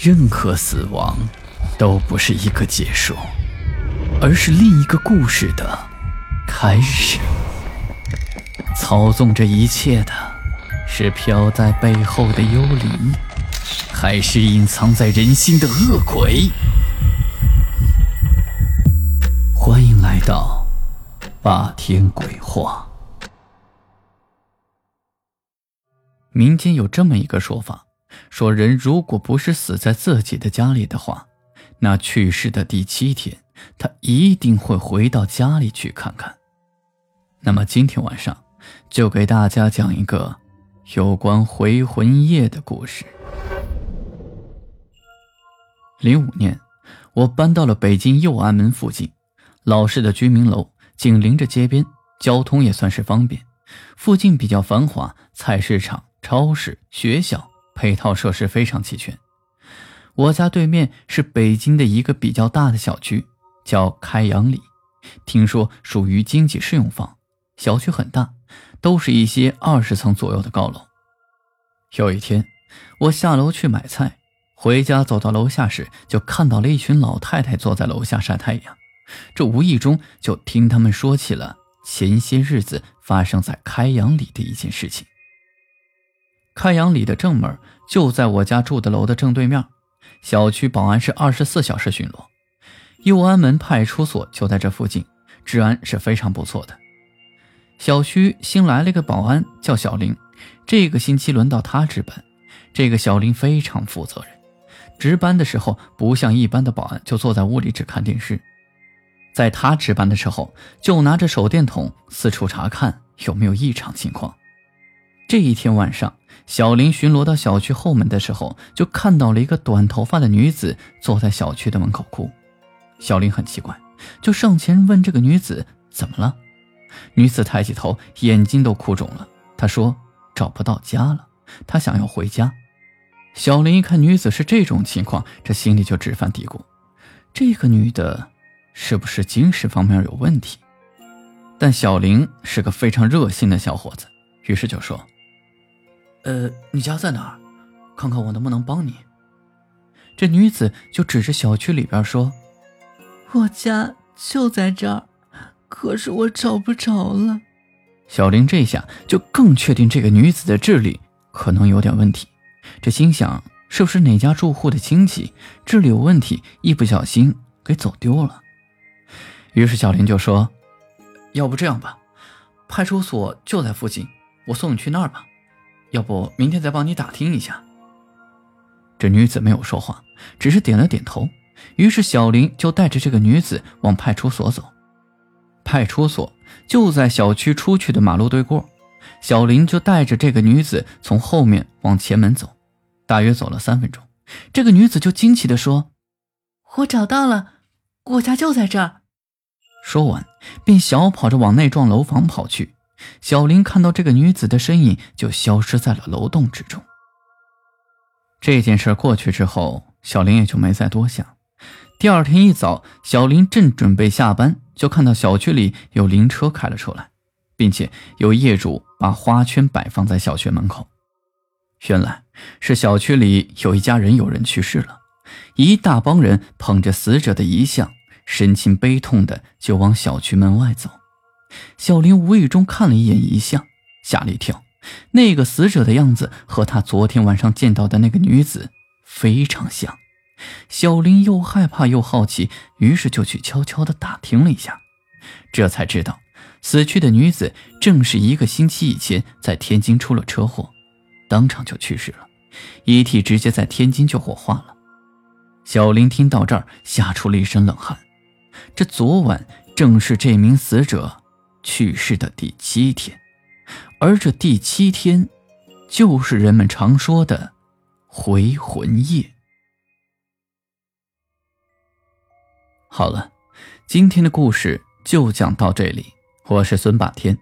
任何死亡都不是一个结束，而是另一个故事的开始。操纵这一切的是飘在背后的幽灵，还是隐藏在人心的恶鬼？欢迎来到霸天鬼话。民间有这么一个说法，说人如果不是死在自己的家里的话，那去世的第七天，他一定会回到家里去看看。那么今天晚上。就给大家讲一个有关回魂夜的故事。零五年，我搬到了北京右安门附近，老式的居民楼紧邻着街边，交通也算是方便。附近比较繁华，菜市场、超市、学校配套设施非常齐全。我家对面是北京的一个比较大的小区，叫开阳里，听说属于经济适用房，小区很大。都是一些二十层左右的高楼。有一天，我下楼去买菜，回家走到楼下时，就看到了一群老太太坐在楼下晒太阳。这无意中就听他们说起了前些日子发生在开阳里的一件事情。开阳里的正门就在我家住的楼的正对面，小区保安是二十四小时巡逻，右安门派出所就在这附近，治安是非常不错的。小区新来了一个保安，叫小林。这个星期轮到他值班。这个小林非常负责任，值班的时候不像一般的保安，就坐在屋里只看电视。在他值班的时候，就拿着手电筒四处查看有没有异常情况。这一天晚上，小林巡逻到小区后门的时候，就看到了一个短头发的女子坐在小区的门口哭。小林很奇怪，就上前问这个女子怎么了。女子抬起头，眼睛都哭肿了。她说：“找不到家了，她想要回家。”小林一看女子是这种情况，这心里就直犯嘀咕：这个女的，是不是精神方面有问题？但小林是个非常热心的小伙子，于是就说：“呃，你家在哪儿？看看我能不能帮你。”这女子就指着小区里边说：“我家就在这儿。”可是我找不着了，小林这下就更确定这个女子的智力可能有点问题。这心想，是不是哪家住户的亲戚智力有问题，一不小心给走丢了？于是小林就说：“要不这样吧，派出所就在附近，我送你去那儿吧。要不明天再帮你打听一下。”这女子没有说话，只是点了点头。于是小林就带着这个女子往派出所走。派出所就在小区出去的马路对过，小林就带着这个女子从后面往前门走，大约走了三分钟，这个女子就惊奇地说：“我找到了，我家就在这儿。”说完便小跑着往那幢楼房跑去。小林看到这个女子的身影就消失在了楼洞之中。这件事过去之后，小林也就没再多想。第二天一早，小林正准备下班。就看到小区里有灵车开了出来，并且有业主把花圈摆放在小区门口。原来是小区里有一家人有人去世了，一大帮人捧着死者的遗像，神情悲痛的就往小区门外走。小林无意中看了一眼遗像，吓了一跳，那个死者的样子和他昨天晚上见到的那个女子非常像。小林又害怕又好奇，于是就去悄悄地打听了一下，这才知道死去的女子正是一个星期以前在天津出了车祸，当场就去世了，遗体直接在天津就火化了。小林听到这儿，吓出了一身冷汗。这昨晚正是这名死者去世的第七天，而这第七天，就是人们常说的回魂夜。好了，今天的故事就讲到这里。我是孙霸天，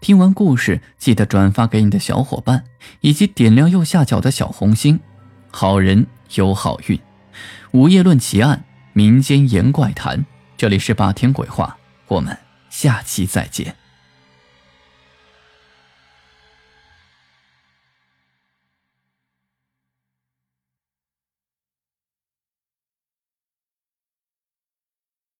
听完故事记得转发给你的小伙伴，以及点亮右下角的小红心。好人有好运，午夜论奇案，民间言怪谈。这里是霸天鬼话，我们下期再见。